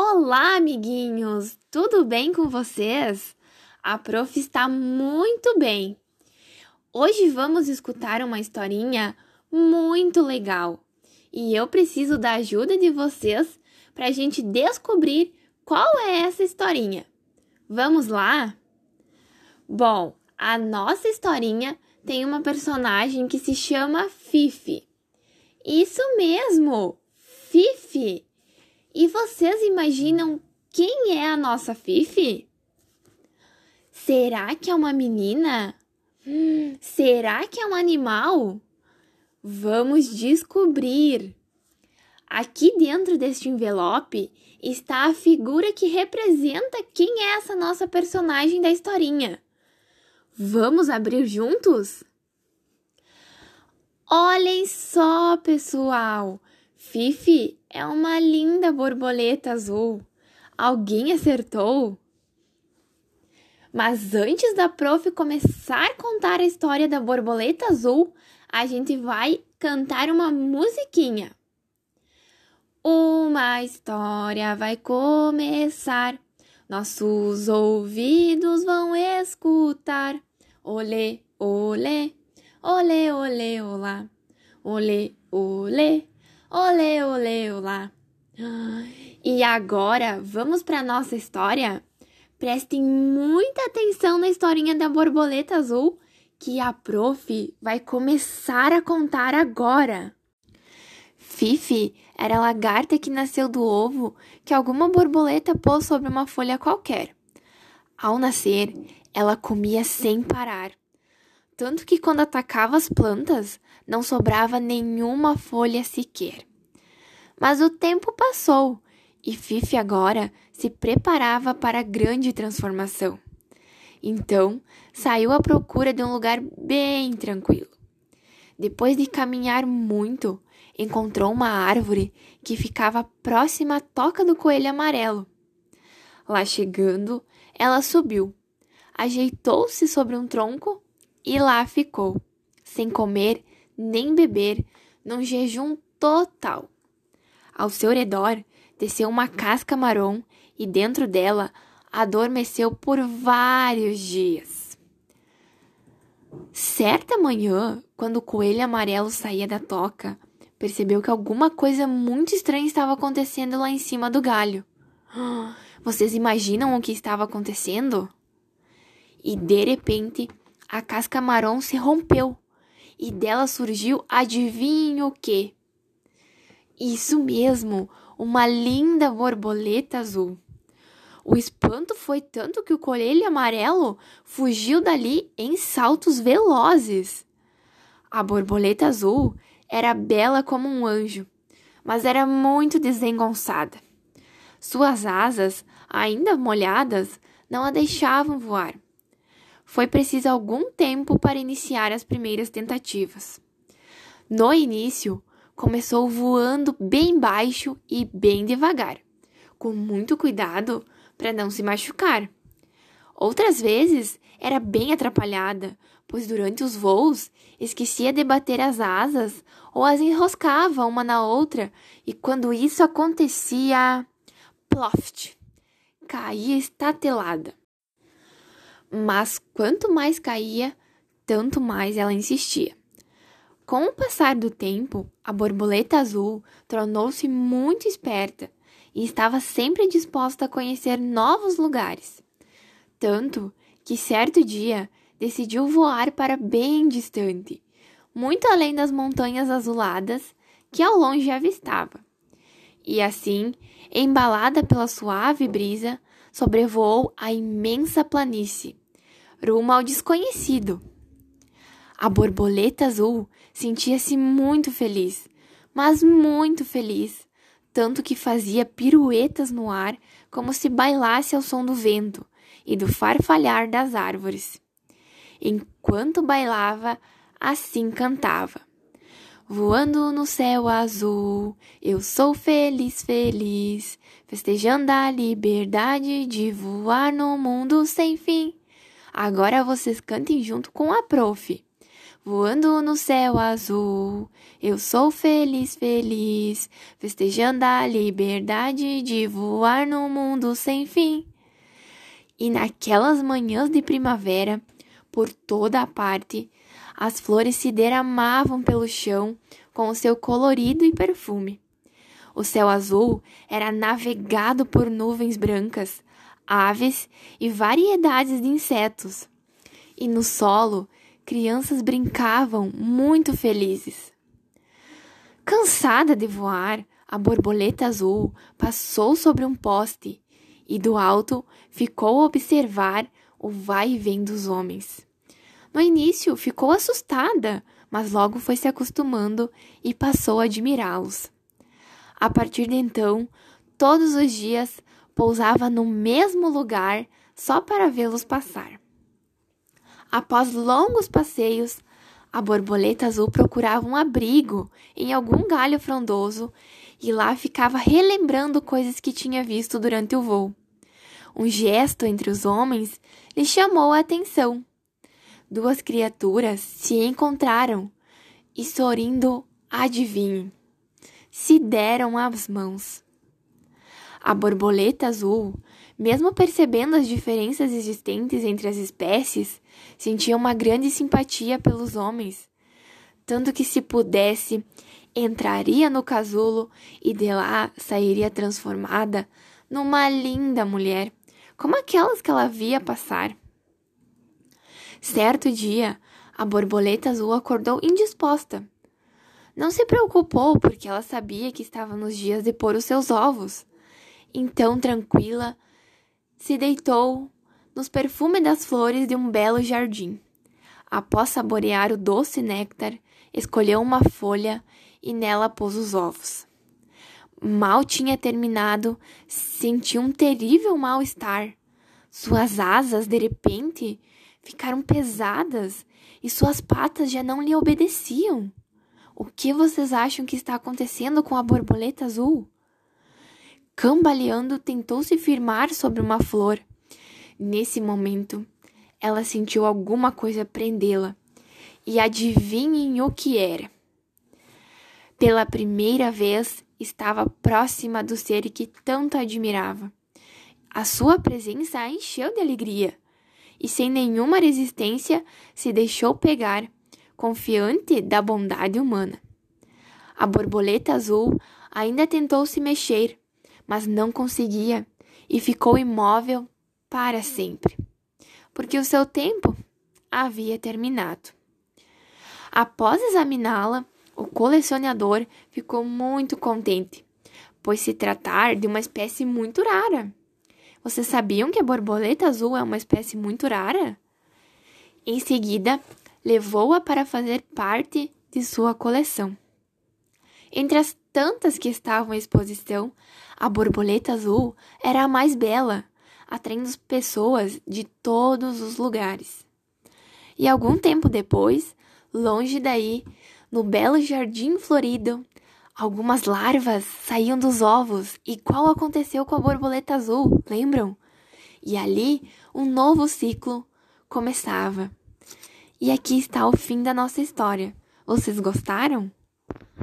Olá, amiguinhos! Tudo bem com vocês? A prof está muito bem. Hoje vamos escutar uma historinha muito legal e eu preciso da ajuda de vocês para a gente descobrir qual é essa historinha. Vamos lá? Bom, a nossa historinha tem uma personagem que se chama Fifi. Isso mesmo, Fifi! E vocês imaginam quem é a nossa Fifi? Será que é uma menina? Hum, será que é um animal? Vamos descobrir. Aqui dentro deste envelope está a figura que representa quem é essa nossa personagem da historinha. Vamos abrir juntos? Olhem só, pessoal! Fifi é uma linda borboleta azul. Alguém acertou? Mas antes da prof começar a contar a história da borboleta azul, a gente vai cantar uma musiquinha. Uma história vai começar, nossos ouvidos vão escutar. Olê, olê, olê, olê, olá. Olê, olê, Olê, olê, olá! E agora, vamos para nossa história? Prestem muita atenção na historinha da borboleta azul que a prof vai começar a contar agora. Fifi era a lagarta que nasceu do ovo que alguma borboleta pôs sobre uma folha qualquer. Ao nascer, ela comia sem parar. Tanto que quando atacava as plantas, não sobrava nenhuma folha sequer. Mas o tempo passou e Fifi agora se preparava para a grande transformação. Então, saiu à procura de um lugar bem tranquilo. Depois de caminhar muito, encontrou uma árvore que ficava próxima à toca do coelho amarelo. Lá chegando, ela subiu, ajeitou-se sobre um tronco e lá ficou, sem comer nem beber, num jejum total. Ao seu redor desceu uma casca marrom e dentro dela adormeceu por vários dias. Certa manhã, quando o coelho amarelo saía da toca, percebeu que alguma coisa muito estranha estava acontecendo lá em cima do galho. Vocês imaginam o que estava acontecendo? E de repente, a casca marrom se rompeu e dela surgiu adivinho o quê? Isso mesmo, uma linda borboleta azul. O espanto foi tanto que o coelho amarelo fugiu dali em saltos velozes. A borboleta azul era bela como um anjo, mas era muito desengonçada. Suas asas, ainda molhadas, não a deixavam voar. Foi preciso algum tempo para iniciar as primeiras tentativas. No início, começou voando bem baixo e bem devagar, com muito cuidado para não se machucar. Outras vezes era bem atrapalhada, pois durante os voos esquecia de bater as asas ou as enroscava uma na outra, e quando isso acontecia, ploft, caía estatelada. Mas quanto mais caía, tanto mais ela insistia. Com o passar do tempo, a borboleta azul tornou-se muito esperta e estava sempre disposta a conhecer novos lugares. Tanto que certo dia decidiu voar para bem distante, muito além das montanhas azuladas que ao longe avistava. E assim, embalada pela suave brisa, sobrevoou a imensa planície, rumo ao desconhecido. A borboleta azul sentia-se muito feliz, mas muito feliz, tanto que fazia piruetas no ar como se bailasse ao som do vento e do farfalhar das árvores. Enquanto bailava, assim cantava. Voando no céu azul, eu sou feliz, feliz, festejando a liberdade de voar no mundo sem fim. Agora vocês cantem junto com a prof. voando no céu azul. Eu sou feliz, feliz, festejando a liberdade de voar no mundo sem fim. E naquelas manhãs de primavera, por toda a parte, as flores se derramavam pelo chão com o seu colorido e perfume. O céu azul era navegado por nuvens brancas, aves e variedades de insetos. E no solo, crianças brincavam muito felizes. Cansada de voar, a borboleta azul passou sobre um poste e do alto ficou a observar o vai e vem dos homens. No início ficou assustada, mas logo foi se acostumando e passou a admirá-los. A partir de então, todos os dias pousava no mesmo lugar só para vê-los passar. Após longos passeios, a borboleta azul procurava um abrigo em algum galho frondoso e lá ficava relembrando coisas que tinha visto durante o voo. Um gesto entre os homens lhe chamou a atenção. Duas criaturas se encontraram e, sorrindo, adivinhe, se deram as mãos. A borboleta azul, mesmo percebendo as diferenças existentes entre as espécies, sentia uma grande simpatia pelos homens, tanto que se pudesse, entraria no casulo e de lá sairia transformada numa linda mulher, como aquelas que ela via passar. Certo dia, a borboleta azul acordou indisposta não se preocupou porque ela sabia que estava nos dias de pôr os seus ovos. Então, tranquila, se deitou nos perfumes das flores de um belo jardim. Após saborear o doce néctar, escolheu uma folha e nela pôs os ovos. Mal tinha terminado, sentiu um terrível mal-estar. Suas asas, de repente, ficaram pesadas e suas patas já não lhe obedeciam. O que vocês acham que está acontecendo com a borboleta azul? Cambaleando, tentou se firmar sobre uma flor. Nesse momento, ela sentiu alguma coisa prendê-la. E adivinhem o que era. Pela primeira vez, estava próxima do ser que tanto admirava. A sua presença a encheu de alegria e, sem nenhuma resistência, se deixou pegar confiante da bondade humana. A borboleta azul ainda tentou se mexer, mas não conseguia e ficou imóvel para sempre, porque o seu tempo havia terminado. Após examiná-la, o colecionador ficou muito contente, pois se tratar de uma espécie muito rara. Vocês sabiam que a borboleta azul é uma espécie muito rara? Em seguida, levou-a para fazer parte de sua coleção. Entre as tantas que estavam em exposição, a borboleta azul era a mais bela, atraindo pessoas de todos os lugares. E algum tempo depois, longe daí, no belo jardim florido, algumas larvas saíam dos ovos, igual aconteceu com a borboleta azul, lembram? E ali um novo ciclo começava. E aqui está o fim da nossa história. Vocês gostaram?